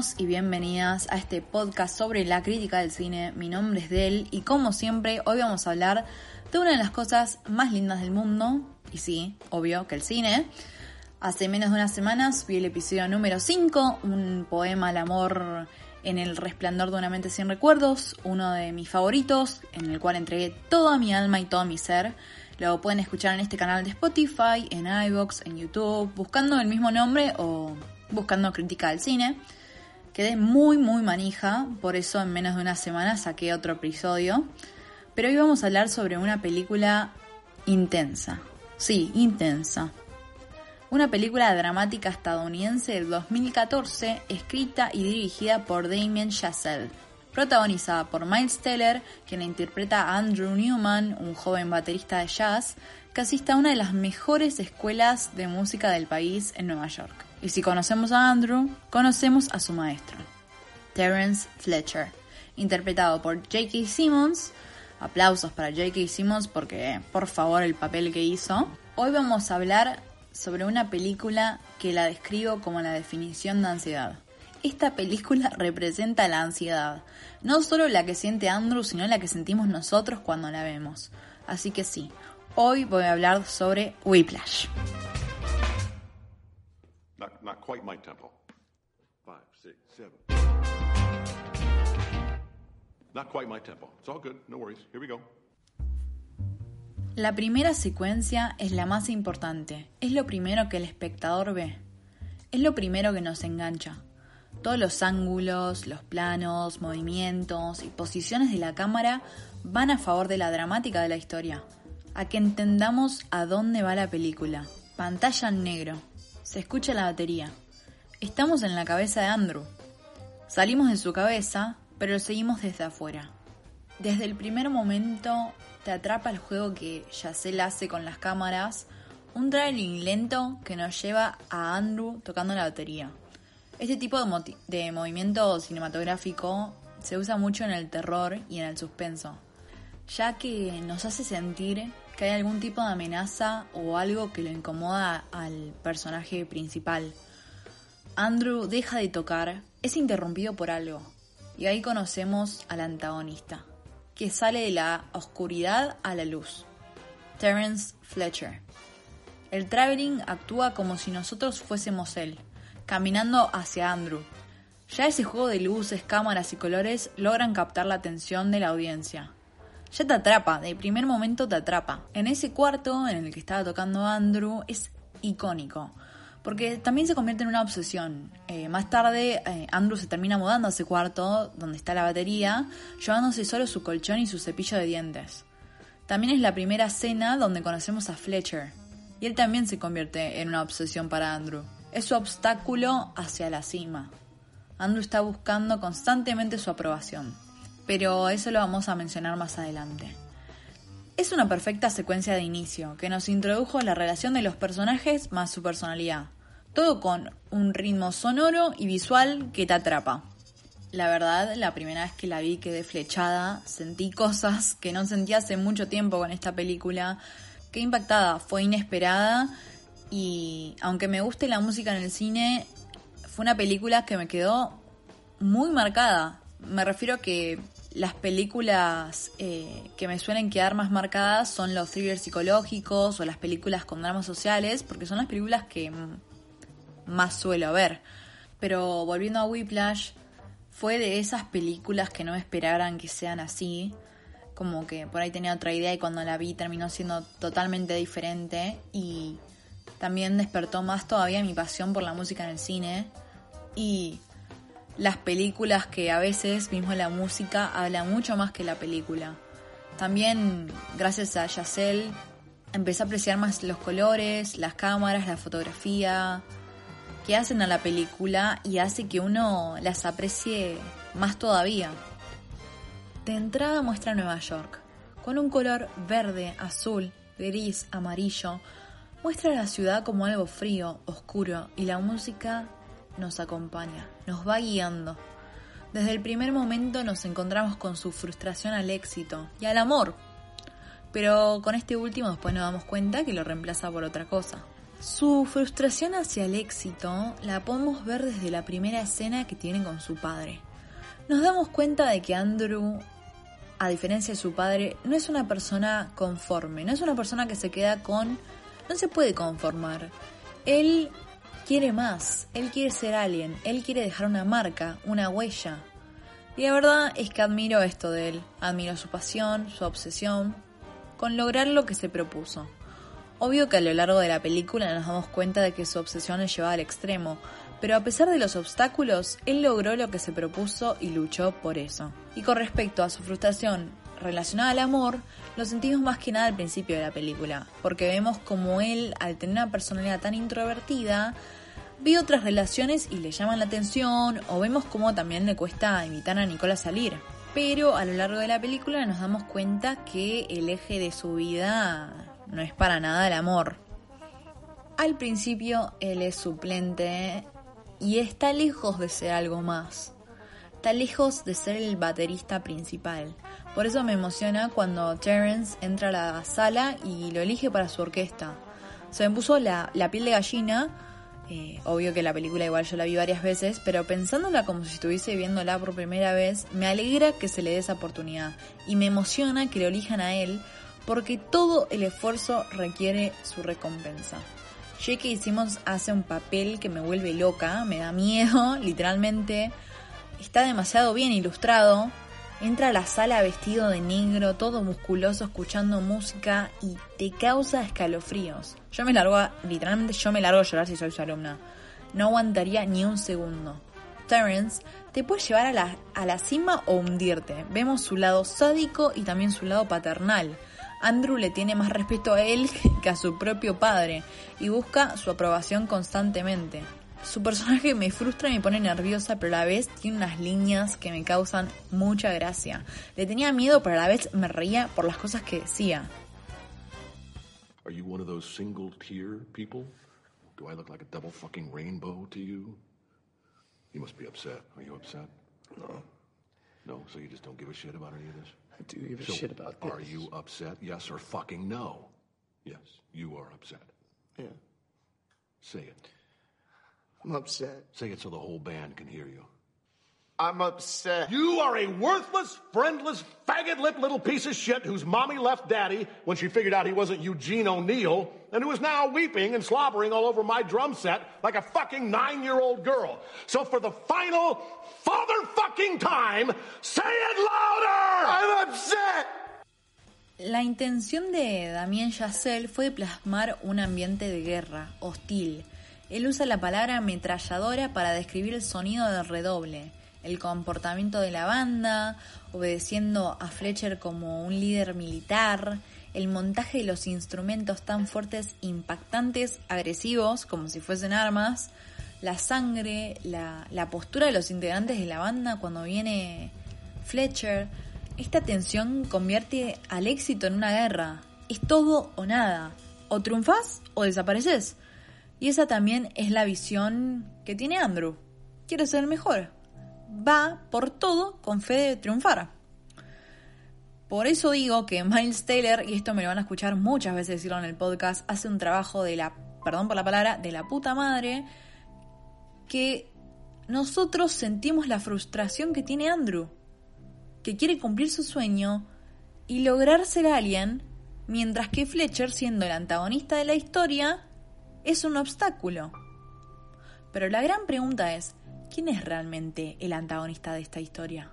Y bienvenidas a este podcast sobre la crítica del cine. Mi nombre es Del y como siempre hoy vamos a hablar de una de las cosas más lindas del mundo, y sí, obvio que el cine. Hace menos de una semana subí el episodio número 5, un poema al amor en el resplandor de una mente sin recuerdos, uno de mis favoritos, en el cual entregué toda mi alma y todo mi ser. Lo pueden escuchar en este canal de Spotify, en iVoox, en YouTube, buscando el mismo nombre o buscando crítica del cine. Quedé muy, muy manija, por eso en menos de una semana saqué otro episodio. Pero hoy vamos a hablar sobre una película intensa. Sí, intensa. Una película dramática estadounidense del 2014, escrita y dirigida por Damien Chazelle. Protagonizada por Miles Teller, quien interpreta a Andrew Newman, un joven baterista de jazz, que asiste a una de las mejores escuelas de música del país en Nueva York. Y si conocemos a Andrew, conocemos a su maestro, Terence Fletcher, interpretado por J.K. Simmons. Aplausos para J.K. Simmons porque, por favor, el papel que hizo. Hoy vamos a hablar sobre una película que la describo como la definición de ansiedad. Esta película representa la ansiedad, no solo la que siente Andrew, sino la que sentimos nosotros cuando la vemos. Así que sí, hoy voy a hablar sobre Whiplash. Not, not quite my tempo. Five, six, seven. Not quite my tempo. It's all good. No worries. Here we go. La primera secuencia es la más importante, es lo primero que el espectador ve, es lo primero que nos engancha. Todos los ángulos, los planos, movimientos y posiciones de la cámara van a favor de la dramática de la historia, a que entendamos a dónde va la película. Pantalla en negro, se escucha la batería. Estamos en la cabeza de Andrew. Salimos de su cabeza, pero lo seguimos desde afuera. Desde el primer momento te atrapa el juego que Yacel hace con las cámaras, un traveling lento que nos lleva a Andrew tocando la batería. Este tipo de, movimiento cinematográfico se usa mucho en el terror y en el suspenso, ya que nos hace sentir que hay algún tipo de amenaza o algo que lo incomoda al personaje principal. Andrew deja de tocar, es interrumpido por algo, y ahí conocemos al antagonista que sale de la oscuridad a la luz. Terence Fletcher. El traveling actúa como si nosotros fuésemos él, caminando hacia Andrew. Ya ese juego de luces, cámaras y colores logran captar la atención de la audiencia. Ya te atrapa, de primer momento te atrapa. En ese cuarto en el que estaba tocando Andrew es icónico porque también se convierte en una obsesión. Eh, más tarde, eh, Andrew se termina mudando a ese cuarto donde está la batería, llevándose solo su colchón y su cepillo de dientes. También es la primera cena donde conocemos a Fletcher, y él también se convierte en una obsesión para Andrew. Es su obstáculo hacia la cima. Andrew está buscando constantemente su aprobación, pero eso lo vamos a mencionar más adelante. Es una perfecta secuencia de inicio que nos introdujo la relación de los personajes más su personalidad. Todo con un ritmo sonoro y visual que te atrapa. La verdad, la primera vez que la vi quedé flechada, sentí cosas que no sentí hace mucho tiempo con esta película. Qué impactada, fue inesperada y aunque me guste la música en el cine, fue una película que me quedó muy marcada. Me refiero que las películas eh, que me suelen quedar más marcadas son los thrillers psicológicos o las películas con dramas sociales, porque son las películas que más suelo ver. Pero volviendo a Whiplash, fue de esas películas que no esperaran que sean así. Como que por ahí tenía otra idea y cuando la vi terminó siendo totalmente diferente. Y también despertó más todavía mi pasión por la música en el cine. Y las películas que a veces mismo la música habla mucho más que la película. También, gracias a Yacel, empecé a apreciar más los colores, las cámaras, la fotografía que hacen a la película y hace que uno las aprecie más todavía. De entrada muestra Nueva York, con un color verde, azul, gris, amarillo, muestra la ciudad como algo frío, oscuro y la música nos acompaña, nos va guiando. Desde el primer momento nos encontramos con su frustración al éxito y al amor, pero con este último después nos damos cuenta que lo reemplaza por otra cosa. Su frustración hacia el éxito la podemos ver desde la primera escena que tiene con su padre. Nos damos cuenta de que Andrew, a diferencia de su padre, no es una persona conforme, no es una persona que se queda con... no se puede conformar. Él quiere más, él quiere ser alguien, él quiere dejar una marca, una huella. Y la verdad es que admiro esto de él, admiro su pasión, su obsesión, con lograr lo que se propuso. Obvio que a lo largo de la película nos damos cuenta de que su obsesión es llevada al extremo, pero a pesar de los obstáculos, él logró lo que se propuso y luchó por eso. Y con respecto a su frustración relacionada al amor, lo sentimos más que nada al principio de la película, porque vemos como él, al tener una personalidad tan introvertida, ve otras relaciones y le llaman la atención, o vemos cómo también le cuesta invitar a Nicola a salir. Pero a lo largo de la película nos damos cuenta que el eje de su vida no es para nada el amor. Al principio él es suplente y está lejos de ser algo más. Está lejos de ser el baterista principal. Por eso me emociona cuando Terence entra a la sala y lo elige para su orquesta. Se me puso la, la piel de gallina eh, obvio que la película igual yo la vi varias veces, pero pensándola como si estuviese viéndola por primera vez, me alegra que se le dé esa oportunidad y me emociona que lo elijan a él porque todo el esfuerzo requiere su recompensa. que hicimos hace un papel que me vuelve loca, me da miedo, literalmente. Está demasiado bien ilustrado, Entra a la sala vestido de negro, todo musculoso, escuchando música y te causa escalofríos. Yo me largo, literalmente yo me largo a llorar si soy su alumna. No aguantaría ni un segundo. Terence te puede llevar a la, a la cima o hundirte. Vemos su lado sádico y también su lado paternal. Andrew le tiene más respeto a él que a su propio padre y busca su aprobación constantemente. Su personaje me frustra y me pone nerviosa, pero a la vez tiene unas líneas que me causan mucha gracia. Le tenía miedo, pero a la vez me reía por las cosas que decía. Are you one of those single tear people? Do I look like a double fucking rainbow to you? You must be upset. Are you upset? No. No, so you just don't give a shit about any of this? I do give a So shit about this. Are you upset? Yes or fucking no? Yes, you are upset. Yeah. Say it. I'm upset. Say it so the whole band can hear you. I'm upset. You are a worthless, friendless, faggot-lipped little piece of shit whose mommy left daddy when she figured out he wasn't Eugene O'Neill, and who is now weeping and slobbering all over my drum set like a fucking nine-year-old girl. So for the final father fucking time, say it louder! I'm upset. La intención de Damien Chazelle fue plasmar un ambiente de guerra, hostil. Él usa la palabra ametralladora para describir el sonido del redoble, el comportamiento de la banda, obedeciendo a Fletcher como un líder militar, el montaje de los instrumentos tan fuertes, impactantes, agresivos, como si fuesen armas, la sangre, la, postura de los integrantes de la banda cuando viene Fletcher. Esta tensión convierte al éxito en una guerra. Es todo o nada. O triunfás o desapareces. Y esa también es la visión que tiene Andrew. Quiere ser el mejor. Va por todo con fe de triunfar. Por eso digo que Miles Taylor, y esto me lo van a escuchar muchas veces decirlo en el podcast, hace un trabajo de la, perdón por la palabra, de la puta madre, que nosotros sentimos la frustración que tiene Andrew, que quiere cumplir su sueño y lograr ser alguien, mientras que Fletcher, siendo el antagonista de la historia, es un obstáculo. Pero la gran pregunta es, ¿quién es realmente el antagonista de esta historia?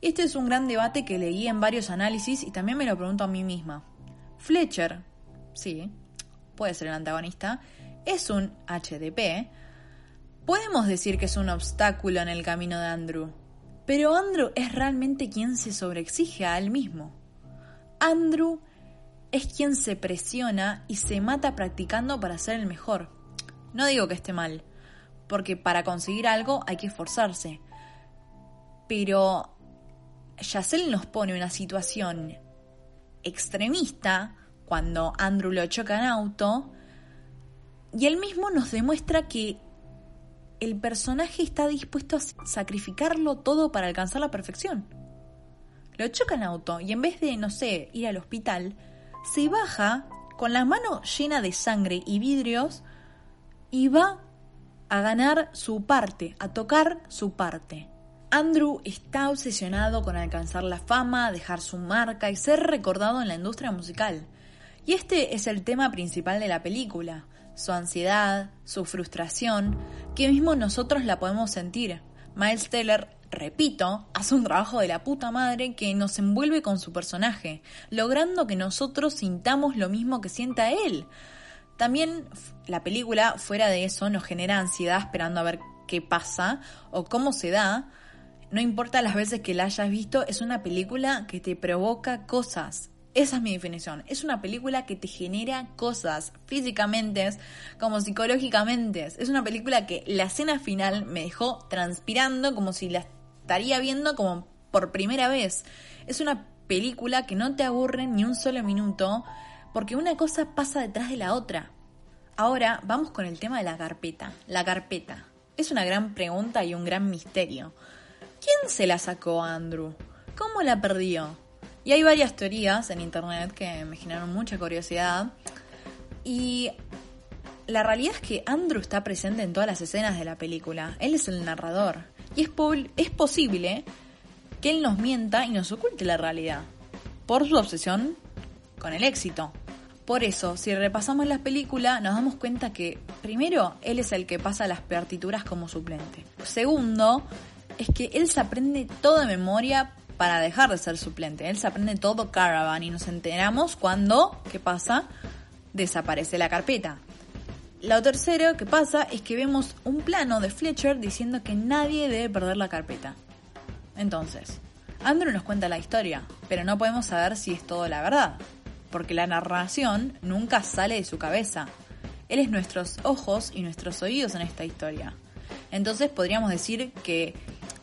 Este es un gran debate que leí en varios análisis y también me lo pregunto a mí misma. Fletcher, sí, puede ser el antagonista, es un HDP. Podemos decir que es un obstáculo en el camino de Andrew, pero Andrew es realmente quien se sobreexige a él mismo. Andrew es quien se presiona y se mata practicando para ser el mejor. No digo que esté mal, porque para conseguir algo hay que esforzarse. Pero Yacel nos pone una situación extremista cuando Andrew lo choca en auto y él mismo nos demuestra que el personaje está dispuesto a sacrificarlo todo para alcanzar la perfección. Lo choca en auto y en vez de, no sé, ir al hospital, se baja con la mano llena de sangre y vidrios y va a ganar su parte, a tocar su parte. Andrew está obsesionado con alcanzar la fama, dejar su marca y ser recordado en la industria musical. Y este es el tema principal de la película, su ansiedad, su frustración, que mismo nosotros la podemos sentir. Miles Teller, repito, hace un trabajo de la puta madre que nos envuelve con su personaje, logrando que nosotros sintamos lo mismo que sienta él. También la película, fuera de eso, nos genera ansiedad esperando a ver qué pasa o cómo se da. No importa las veces que la hayas visto, es una película que te provoca cosas. Esa es mi definición. Es una película que te genera cosas físicamente como psicológicamente. Es una película que la escena final me dejó transpirando como si la estaría viendo como por primera vez. Es una película que no te aburre ni un solo minuto porque una cosa pasa detrás de la otra. Ahora vamos con el tema de la carpeta. La carpeta. Es una gran pregunta y un gran misterio. ¿Quién se la sacó a Andrew? ¿Cómo la perdió? Y hay varias teorías en internet que me generaron mucha curiosidad. Y la realidad es que Andrew está presente en todas las escenas de la película. Él es el narrador. Y es, es posible que él nos mienta y nos oculte la realidad. Por su obsesión con el éxito. Por eso, si repasamos la película, nos damos cuenta que, primero, él es el que pasa las partituras como suplente. Segundo, es que él se aprende toda memoria para dejar de ser suplente. Él se aprende todo Caravan y nos enteramos cuando, ¿qué pasa? Desaparece la carpeta. Lo tercero que pasa es que vemos un plano de Fletcher diciendo que nadie debe perder la carpeta. Entonces, Andrew nos cuenta la historia, pero no podemos saber si es todo la verdad, porque la narración nunca sale de su cabeza. Él es nuestros ojos y nuestros oídos en esta historia. Entonces podríamos decir que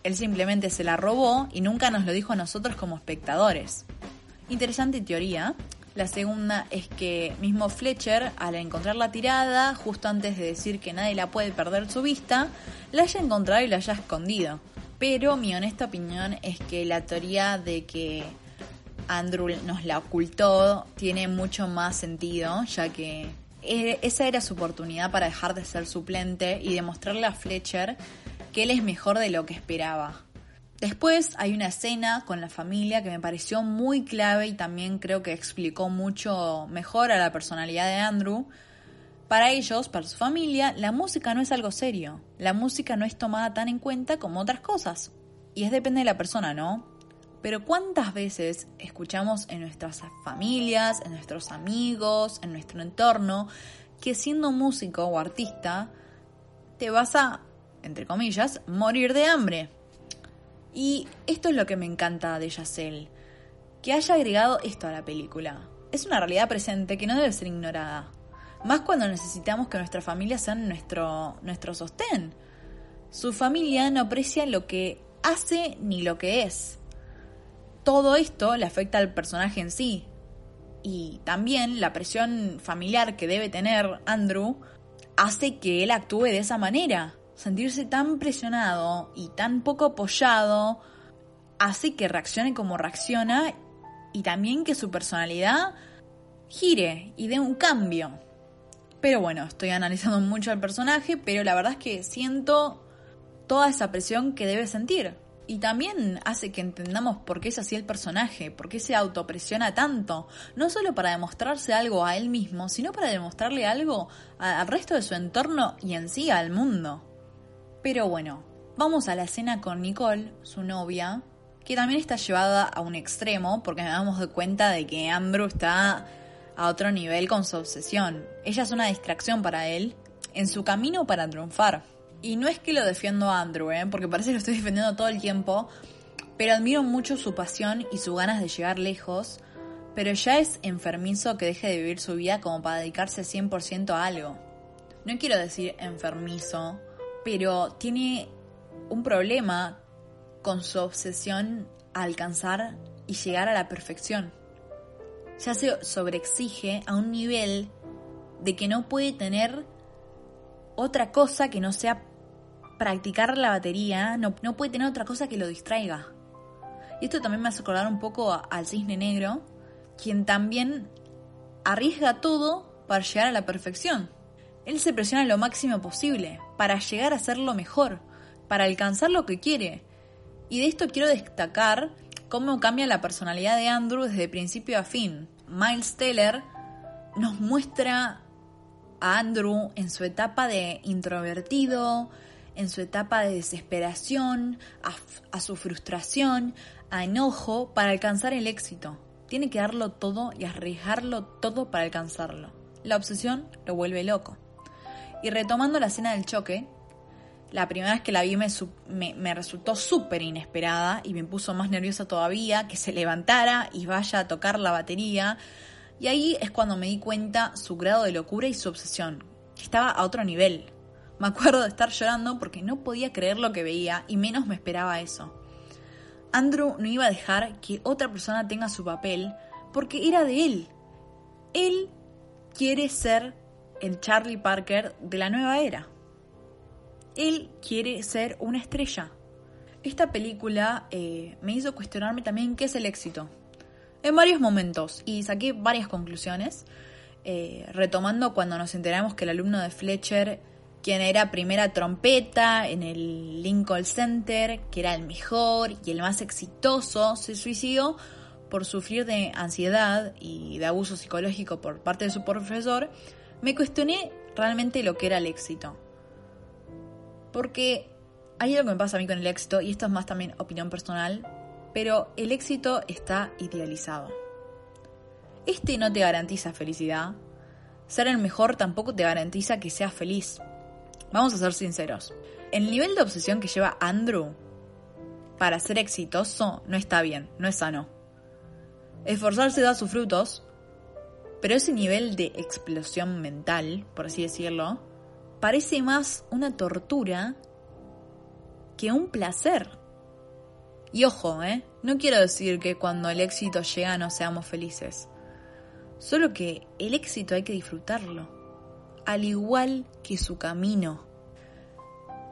él simplemente se la robó y nunca nos lo dijo a nosotros como espectadores. Interesante teoría. La segunda es que mismo Fletcher, al encontrar la tirada, justo antes de decir que nadie la puede perder su vista, la haya encontrado y la haya escondido. Pero mi honesta opinión es que la teoría de que Andrew nos la ocultó tiene mucho más sentido, ya que e, esa era su oportunidad para dejar de ser suplente y demostrarle a Fletcher que él es mejor de lo que esperaba. Después hay una escena con la familia que me pareció muy clave y también creo que explicó mucho mejor a la personalidad de Andrew. Para ellos, para su familia, la música no es algo serio. La música no es tomada tan en cuenta como otras cosas. Y es depende de la persona, ¿no? Pero ¿cuántas veces escuchamos en nuestras familias, en nuestros amigos, en nuestro entorno, que siendo músico o artista, te vas a entre comillas, morir de hambre. Y esto es lo que me encanta de Yacel, que haya agregado esto a la película. Es una realidad presente que no debe ser ignorada, más cuando necesitamos que nuestra familia sean nuestro, nuestro sostén. Su familia no aprecia lo que hace ni lo que es. Todo esto le afecta al personaje en sí. Y también la presión familiar que debe tener Andrew hace que él actúe de esa manera sentirse tan presionado y tan poco apoyado hace que reaccione como reacciona y también que su personalidad gire y dé un cambio. Pero bueno, estoy analizando mucho al personaje, pero la verdad es que siento toda esa presión que debe sentir. Y también hace que entendamos por qué es así el personaje, por qué se autopresiona tanto, no solo para demostrarse algo a él mismo, sino para demostrarle algo al resto de su entorno y en sí al mundo. Pero bueno, vamos a la escena con Nicole, su novia, que también está llevada a un extremo porque nos damos cuenta de que Andrew está a otro nivel con su obsesión. Ella es una distracción para él en su camino para triunfar. Y no es que lo defiendo a Andrew, ¿eh? porque parece que lo estoy defendiendo todo el tiempo, pero admiro mucho su pasión y su ganas de llegar lejos, pero ya es enfermizo que deje de vivir su vida como para dedicarse 100% a algo. No quiero decir enfermizo, pero tiene un problema con su obsesión a alcanzar y llegar a la perfección. Ya se sobreexige a un nivel de que no puede tener otra cosa que no sea practicar la batería, no, no puede tener otra cosa que lo distraiga. Y esto también me hace acordar un poco al cisne negro, quien también arriesga todo para llegar a la perfección. Él se presiona lo máximo posible para llegar a ser lo mejor, para alcanzar lo que quiere. Y de esto quiero destacar cómo cambia la personalidad de Andrew desde principio a fin. Miles Teller nos muestra a Andrew en su etapa de introvertido, en su etapa de desesperación, a, a, su frustración, a enojo para alcanzar el éxito. Tiene que darlo todo y arriesgarlo todo para alcanzarlo. La obsesión lo vuelve loco. Y retomando la escena del choque, la primera vez que la vi me, resultó súper inesperada y me puso más nerviosa todavía que se levantara y vaya a tocar la batería. Y ahí es cuando me di cuenta su grado de locura y su obsesión, que estaba a otro nivel. Me acuerdo de estar llorando porque no podía creer lo que veía y menos me esperaba eso. Andrew no iba a dejar que otra persona tenga su papel porque era de él. Él quiere ser el Charlie Parker de la nueva era. Él quiere ser una estrella. Esta película eh, me hizo cuestionarme también qué es el éxito. En varios momentos y saqué varias conclusiones, eh, retomando cuando nos enteramos que el alumno de Fletcher, quien era primera trompeta en el Lincoln Center, que era el mejor y el más exitoso, se suicidó por sufrir de ansiedad y de abuso psicológico por parte de su profesor, me cuestioné realmente lo que era el éxito. Porque hay algo que me pasa a mí con el éxito, y esto es más también opinión personal, pero el éxito está idealizado. Este no te garantiza felicidad. Ser el mejor tampoco te garantiza que seas feliz. Vamos a ser sinceros. El nivel de obsesión que lleva Andrew para ser exitoso no está bien, no es sano. Esforzarse da sus frutos, pero ese nivel de explosión mental, por así decirlo, parece más una tortura que un placer. Y ojo, ¿eh? No quiero decir que cuando el éxito llega no seamos felices. Solo que el éxito hay que disfrutarlo, al igual que su camino.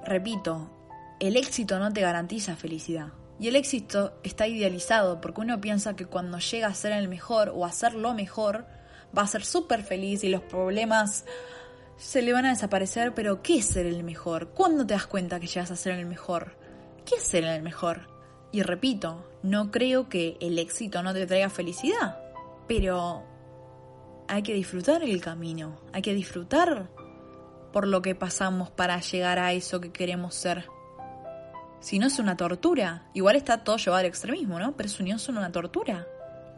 Repito, el éxito no te garantiza felicidad. Y el éxito está idealizado porque uno piensa que cuando llega a ser el mejor o a ser lo mejor, va a ser súper feliz y los problemas se le van a desaparecer, pero ¿qué es ser el mejor? ¿Cuándo te das cuenta que llegas a ser el mejor? ¿Qué es ser el mejor? Y repito, no creo que el éxito no te traiga felicidad, pero hay que disfrutar el camino, hay que disfrutar por lo que pasamos para llegar a eso que queremos ser. Si no es una tortura, igual está todo llevado al extremismo, ¿no? Pero eso no es una tortura.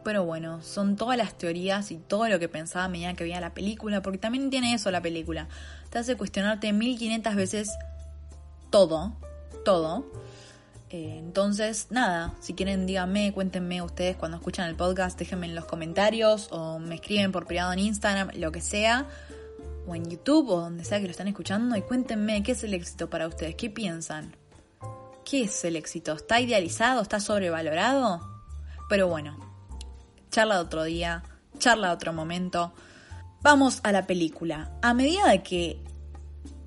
Pero bueno, son todas las teorías y todo lo que pensaba a medida que veía la película, porque también tiene eso la película. Te hace cuestionarte 1500 veces todo, todo. Eh, entonces, nada, si quieren díganme, cuéntenme ustedes cuando escuchan el podcast, déjenme en los comentarios o me escriben por privado en Instagram, lo que sea, o en YouTube o donde sea que lo están escuchando y cuéntenme qué es el éxito para ustedes, qué piensan. ¿Qué es el éxito? ¿Está idealizado? ¿Está sobrevalorado? Pero bueno, charla de otro día, charla de otro momento. Vamos a la película. A medida que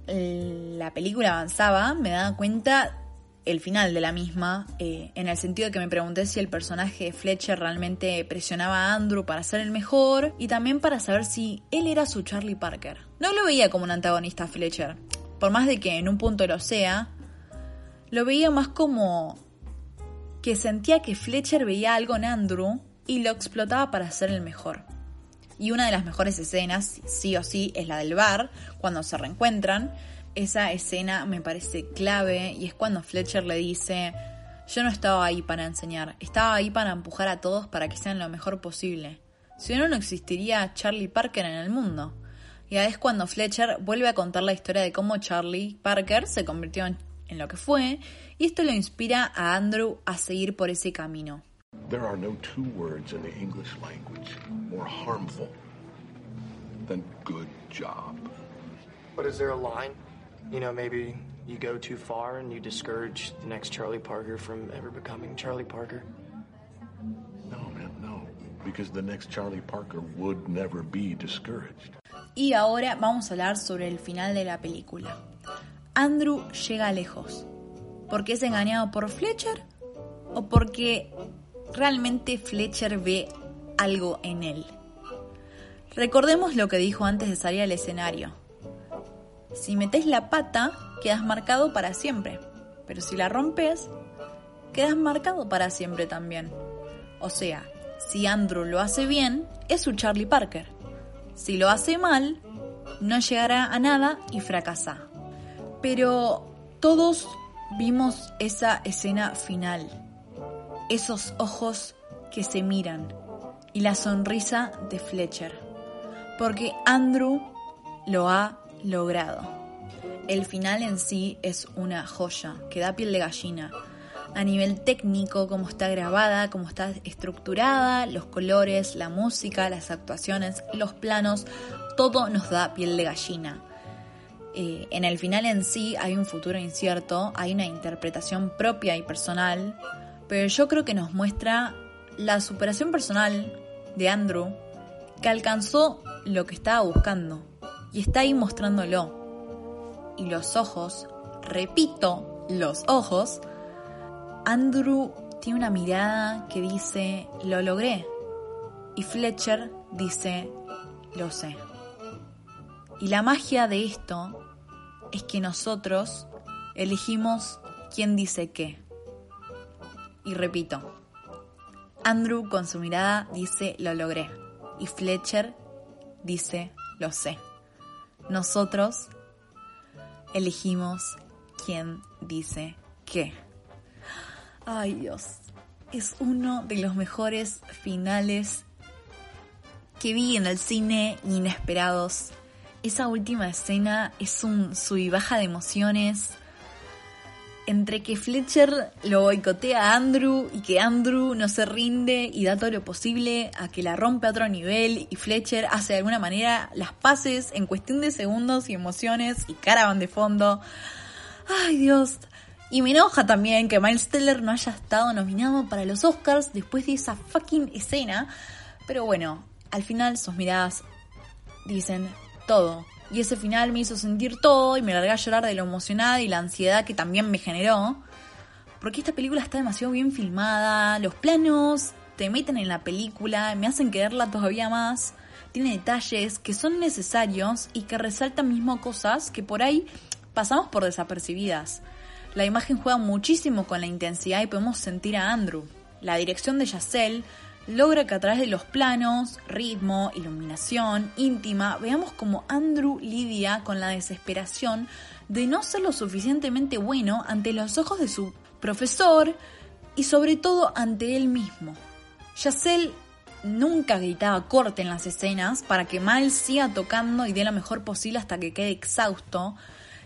la película avanzaba, me daba cuenta el final de la misma, eh, en el sentido de que me pregunté si el personaje de Fletcher realmente presionaba a Andrew para ser el mejor y también para saber si él era su Charlie Parker. No lo veía como un antagonista a Fletcher, por más de que en un punto lo sea, lo veía más como que sentía que Fletcher veía algo en Andrew y lo explotaba para ser el mejor. Y una de las mejores escenas, sí o sí, es la del bar, cuando se reencuentran. Esa escena me parece clave y es cuando Fletcher le dice, yo no estaba ahí para enseñar, estaba ahí para empujar a todos para que sean lo mejor posible. Si no, no existiría Charlie Parker en el mundo. Y es cuando Fletcher vuelve a contar la historia de cómo Charlie Parker se convirtió en, en lo que fue, y esto lo inspira a Andrew a seguir por ese camino. There are no two words in the English language more harmful than good job. But is there a line? You know, maybe you go too far and you discourage the next Charlie Parker from ever becoming Charlie Parker? No, man, no. Because the next Charlie Parker would never be discouraged. Y ahora vamos a hablar sobre el final de la película. Andrew llega lejos. ¿Porque es engañado por Fletcher? ¿O porque realmente Fletcher ve algo en él? Recordemos lo que dijo antes de salir al escenario. Si metes la pata, quedas marcado para siempre. Pero si la rompes, quedas marcado para siempre también. O sea, si Andrew lo hace bien, es su Charlie Parker. Si lo hace mal, no llegará a nada y fracasa. Pero todos vimos esa escena final. Esos ojos que se miran y la sonrisa de Fletcher. Porque Andrew lo ha logrado. El final en sí es una joya, que da piel de gallina. A nivel técnico, cómo está grabada, cómo está estructurada, los colores, la música, las actuaciones, los planos, todo nos da piel de gallina. Eh, en el final en sí hay un futuro incierto, hay una interpretación propia y personal, pero yo creo que nos muestra la superación personal de Andrew, que alcanzó lo que estaba buscando y está ahí mostrándolo. Y los ojos, repito, los ojos, Andrew tiene una mirada que dice, lo logré. Y Fletcher dice, lo sé. Y la magia de esto es que nosotros elegimos quién dice qué. Y repito, Andrew con su mirada dice, lo logré. Y Fletcher dice, lo sé. Nosotros elegimos quién dice qué. Ay Dios, es uno de los mejores finales que vi en el cine inesperados. Esa última escena es un sub y baja de emociones entre que Fletcher lo boicotea a Andrew y que Andrew no se rinde y da todo lo posible a que la rompe a otro nivel y Fletcher hace de alguna manera las paces en cuestión de segundos y emociones y caravan de fondo. Ay Dios. Y me enoja también que Miles Teller no haya estado nominado para los Oscars después de esa fucking escena. Pero bueno, al final sus miradas dicen todo. Y ese final me hizo sentir todo y me largué a llorar de lo emocionada y la ansiedad que también me generó. Porque esta película está demasiado bien filmada, los planos te meten en la película, me hacen quererla todavía más. Tiene detalles que son necesarios y que resaltan mismo cosas que por ahí pasamos por desapercibidas. La imagen juega muchísimo con la intensidad y podemos sentir a Andrew. La dirección de Yacel logra que a través de los planos, ritmo, iluminación, íntima, veamos como Andrew lidia con la desesperación de no ser lo suficientemente bueno ante los ojos de su profesor y sobre todo ante él mismo. Yacel nunca gritaba corte en las escenas para que Miles siga tocando y dé lo mejor posible hasta que quede exhausto.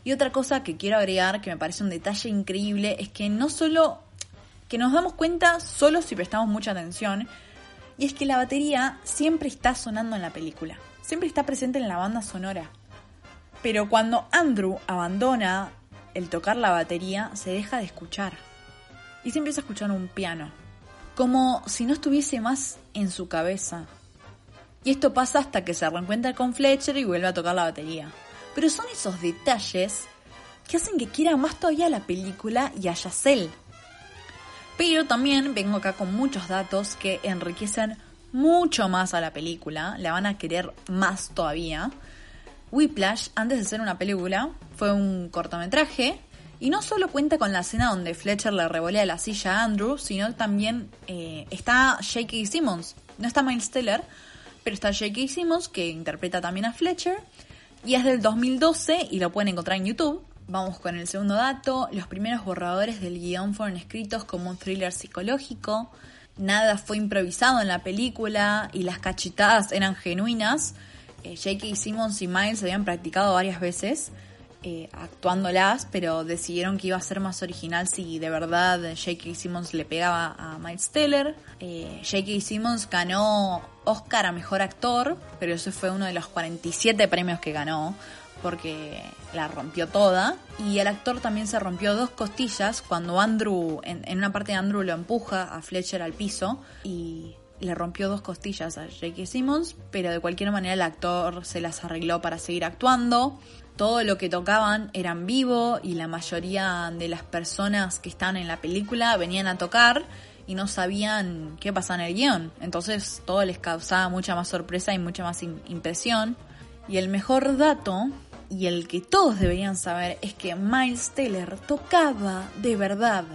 Y otra cosa que quiero agregar, que me parece un detalle increíble, es que no solo que nos damos cuenta solo si prestamos mucha atención, y es que la batería siempre está sonando en la película, siempre está presente en la banda sonora. Pero cuando Andrew abandona el tocar la batería, se deja de escuchar. Y se empieza a escuchar un piano, como si no estuviese más en su cabeza. Y esto pasa hasta que se reencuentra con Fletcher y vuelve a tocar la batería. Pero son esos detalles que hacen que quiera más todavía la película y a Yacel. Pero también vengo acá con muchos datos que enriquecen mucho más a la película, la van a querer más todavía. Whiplash, antes de ser una película, fue un cortometraje y no solo cuenta con la escena donde Fletcher le revolea la silla a Andrew, sino también eh, está J.K. Simmons. No está Miles Teller, pero está J.K. Simmons que interpreta también a Fletcher y es del 2012 y lo pueden encontrar en YouTube. Vamos con el segundo dato. Los primeros borradores del guion fueron escritos como un thriller psicológico. Nada fue improvisado en la película y las cachetadas eran genuinas. Eh, J.K. Simmons y Miles habían practicado varias veces. eh, actuándolas, pero decidieron que iba a ser más original si de verdad J.K. Simmons le pegaba a Miles Teller. Eh, J.K. Simmons ganó Oscar a Mejor Actor, pero ese fue uno de los 47 premios que ganó porque la rompió toda. Y el actor también se rompió dos costillas cuando Andrew, en, una parte de Andrew lo empuja a Fletcher al piso y le rompió dos costillas a J.K. Simmons, pero de cualquier manera el actor se las arregló para seguir actuando. Todo lo que tocaban era en vivo y la mayoría de las personas que estaban en la película venían a tocar y no sabían qué pasaba en el guion. Entonces todo les causaba mucha más sorpresa y mucha más impresión. Y el mejor dato, y el que todos deberían saber, es que Miles Teller tocaba de verdad.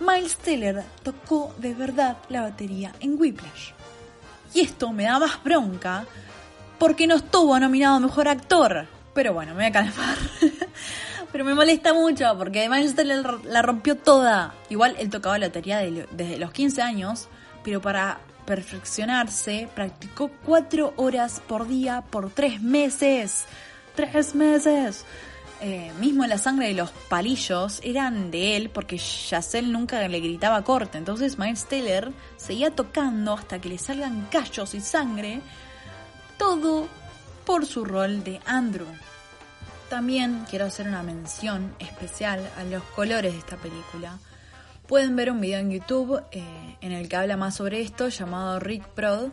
Miles Teller tocó de verdad la batería en Whiplash. Y esto me da más bronca porque no estuvo nominado Mejor Actor. Pero bueno, me voy a calmar. Pero me molesta mucho porque Miles Teller la rompió toda. Igual él tocaba la batería desde los 15 años, pero para perfeccionarse practicó 4 horas por día por 3 meses. ¡Tres meses! Eh, mismo la sangre de los palillos eran de él porque Yacel nunca le gritaba corte. Entonces Miles Teller seguía tocando hasta que le salgan callos y sangre. Todo por su rol de Andrew. También quiero hacer una mención especial a los colores de esta película. Pueden ver un video en YouTube eh, en el que habla más sobre esto llamado Rick Prod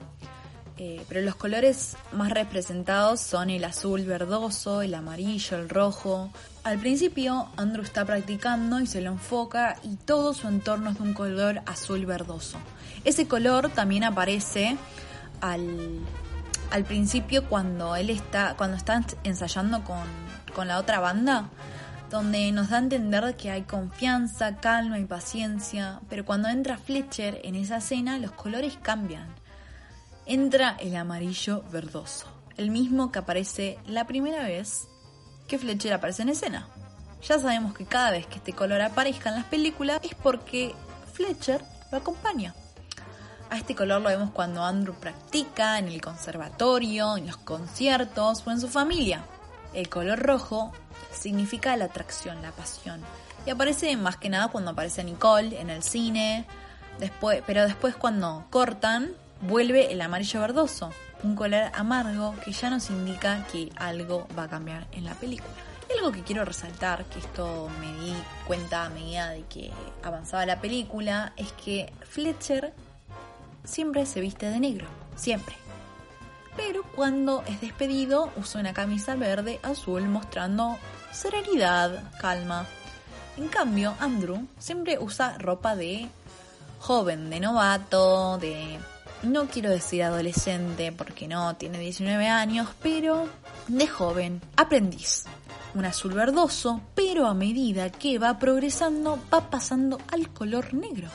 eh, pero los colores más representados son el azul verdoso, el amarillo, el rojo. Al principio, Andrew está practicando y se lo enfoca y todo su entorno es de un color azul verdoso. Ese color también aparece al, al principio cuando él está, cuando está ensayando con, con la otra banda, donde nos da a entender que hay confianza, calma y paciencia, pero cuando entra Fletcher en esa escena los colores cambian entra el amarillo verdoso, el mismo que aparece la primera vez que Fletcher aparece en escena. Ya sabemos que cada vez que este color aparezca en las películas es porque Fletcher lo acompaña. A este color lo vemos cuando Andrew practica en el conservatorio, en los conciertos o en su familia. El color rojo significa la atracción, la pasión. Y aparece más que nada cuando aparece Nicole en el cine. Pero después cuando cortan, vuelve el amarillo verdoso, un color amargo que ya nos indica que algo va a cambiar en la película. Y algo que quiero resaltar, que esto me di cuenta a medida de que avanzaba la película, es que Fletcher siempre se viste de negro, siempre. Pero cuando es despedido usa una camisa verde azul mostrando serenidad, calma. En cambio, Andrew siempre usa ropa de joven, de novato, de no quiero decir adolescente porque no, tiene 19 años, pero de joven, aprendiz. Un azul verdoso, pero a medida que va progresando va pasando al color negro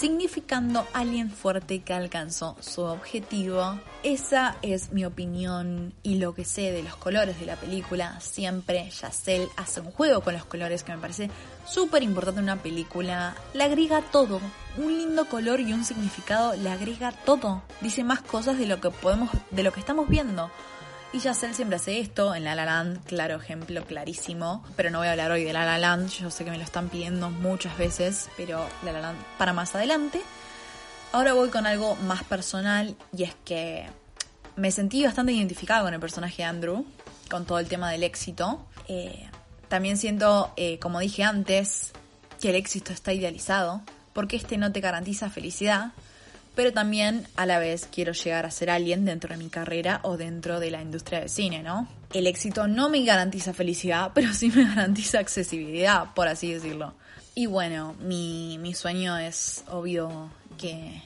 significando alguien fuerte que alcanzó su objetivo. Esa es mi opinión y lo que sé de los colores de la película. Siempre Yacel hace un juego con los colores que me parece súper importante en una película. Le agrega todo. Un lindo color y un significado le agrega todo. Dice más cosas de lo que podemos, de lo que estamos viendo. Y Yacel siempre hace esto, en La La Land, claro ejemplo, clarísimo. Pero no voy a hablar hoy de La La Land, yo sé que me lo están pidiendo muchas veces, pero La La Land para más adelante. Ahora voy con algo más personal y es que me sentí bastante identificada con el personaje de Andrew, con todo el tema del éxito. Eh, también siento, eh, como dije antes, que el éxito está idealizado, porque este no te garantiza felicidad, pero también a la vez quiero llegar a ser alguien dentro de mi carrera o dentro de la industria del cine, ¿no? El éxito no me garantiza felicidad, pero sí me garantiza accesibilidad, por así decirlo. Y bueno, mi, mi sueño es obvio que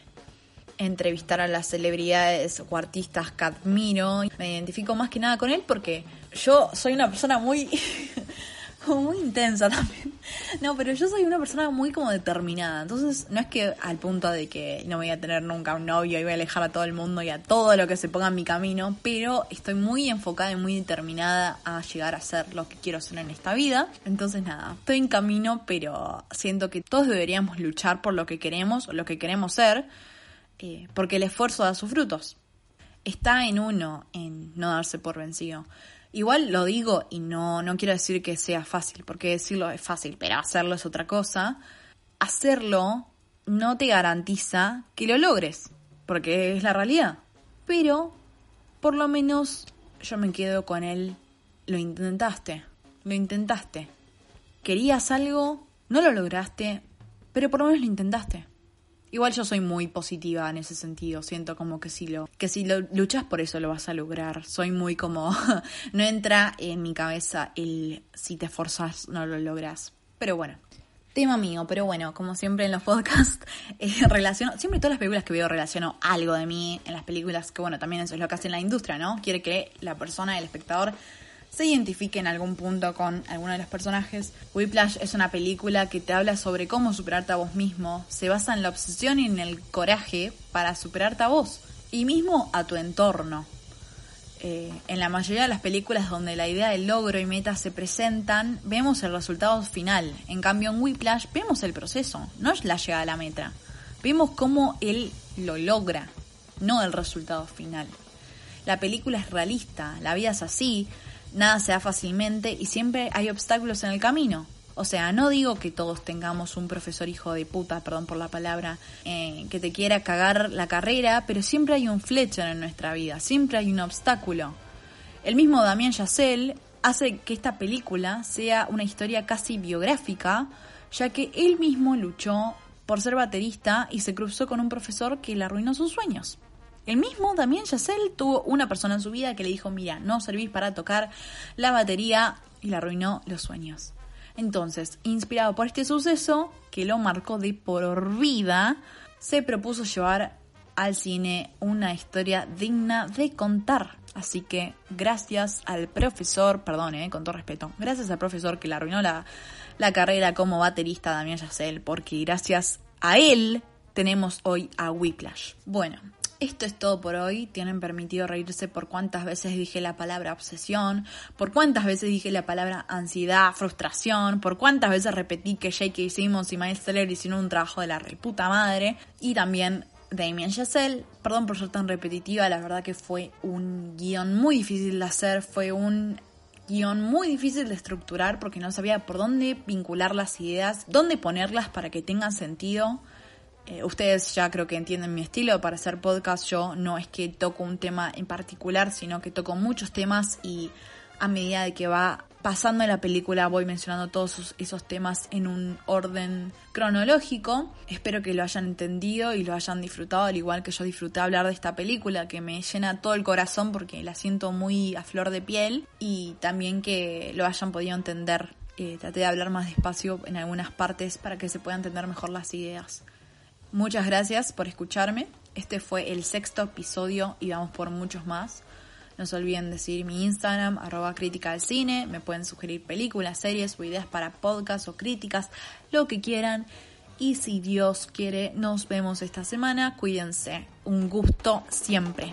entrevistar a las celebridades o artistas que admiro. Me identifico más que nada con él porque yo soy una persona muy muy intensa también. No, pero yo soy una persona muy como determinada. Entonces, no es que al punto de que no voy a tener nunca un novio y voy a alejar a todo el mundo y a todo lo que se ponga en mi camino, pero estoy muy enfocada y muy determinada a llegar a ser lo que quiero ser en esta vida. Entonces, nada, estoy en camino, pero siento que todos deberíamos luchar por lo que queremos o lo que queremos ser, eh, porque el esfuerzo da sus frutos. Está en uno, en no darse por vencido. Igual lo digo y no, no quiero decir que sea fácil, porque decirlo es fácil, pero hacerlo es otra cosa. Hacerlo no te garantiza que lo logres, porque es la realidad. Pero, por lo menos, yo me quedo con él. Lo intentaste, lo intentaste. Querías algo, no lo lograste, pero por lo menos lo intentaste. Igual yo soy muy positiva en ese sentido, siento como que si lo que si lo luchas por eso lo vas a lograr. Soy muy como no entra en mi cabeza el si te esforzas no lo logras. Pero bueno, tema mío, pero bueno, como siempre en los podcasts, eh, relaciono, siempre todas las películas que veo relaciono algo de mí en las películas, que bueno, también eso es lo que hace la industria, ¿no? Quiere que la persona, el espectador, se identifique en algún punto con alguno de los personajes. Whiplash es una película que te habla sobre cómo superarte a vos mismo, se basa en la obsesión y en el coraje para superarte a vos y mismo a tu entorno. Eh, en la mayoría de las películas donde la idea del logro y meta se presentan, vemos el resultado final. En cambio, en Whiplash vemos el proceso, no es la llegada a la meta. Vemos cómo él lo logra, no el resultado final. La película es realista, la vida es así, nada se da fácilmente y siempre hay obstáculos en el camino. O sea, no digo que todos tengamos un profesor hijo de puta, perdón por la palabra, eh, que te quiera cagar la carrera, pero siempre hay un Fletcher en nuestra vida, siempre hay un obstáculo. El mismo Damien Chazelle hace que esta película sea una historia casi biográfica, ya que él mismo luchó por ser baterista y se cruzó con un profesor que le arruinó sus sueños. El mismo Damien Chazelle tuvo una persona en su vida que le dijo, mira, no servís para tocar la batería y le arruinó los sueños. Entonces, inspirado por este suceso, que lo marcó de por vida, se propuso llevar al cine una historia digna de contar. Así que gracias al profesor, perdón, eh, con todo respeto, gracias al profesor que le arruinó la, la carrera como baterista Damien Chazelle, porque gracias a él tenemos hoy a Whiplash. Bueno, esto es todo por hoy. Tienen permitido reírse por cuántas veces dije la palabra obsesión, por cuántas veces dije la palabra ansiedad, frustración, por cuántas veces repetí que J.K. Simmons y Miles Teller hicieron un trabajo de la reputa madre. Y también Damien Chazelle. Perdón por ser tan repetitiva, la verdad que fue un guion muy difícil de hacer, fue un guion muy difícil de estructurar porque no sabía por dónde vincular las ideas, dónde ponerlas para que tengan sentido. Eh, ustedes ya creo que entienden mi estilo para hacer podcast. Yo no es que toco un tema en particular, sino que toco muchos temas y a medida de que va pasando la película voy mencionando todos esos, temas en un orden cronológico. Espero que lo hayan entendido y lo hayan disfrutado, al igual que yo disfruté hablar de esta película que me llena todo el corazón porque la siento muy a flor de piel y también que lo hayan podido entender. Eh, traté de hablar más despacio en algunas partes para que se puedan entender mejor las ideas. Muchas gracias por escucharme. Este fue el sexto episodio y vamos por muchos más. No se olviden de seguir mi Instagram, arroba crítica al cine. Me pueden sugerir películas, series o ideas para podcast o críticas, lo que quieran. Y si Dios quiere, nos vemos esta semana. Cuídense. Un gusto siempre.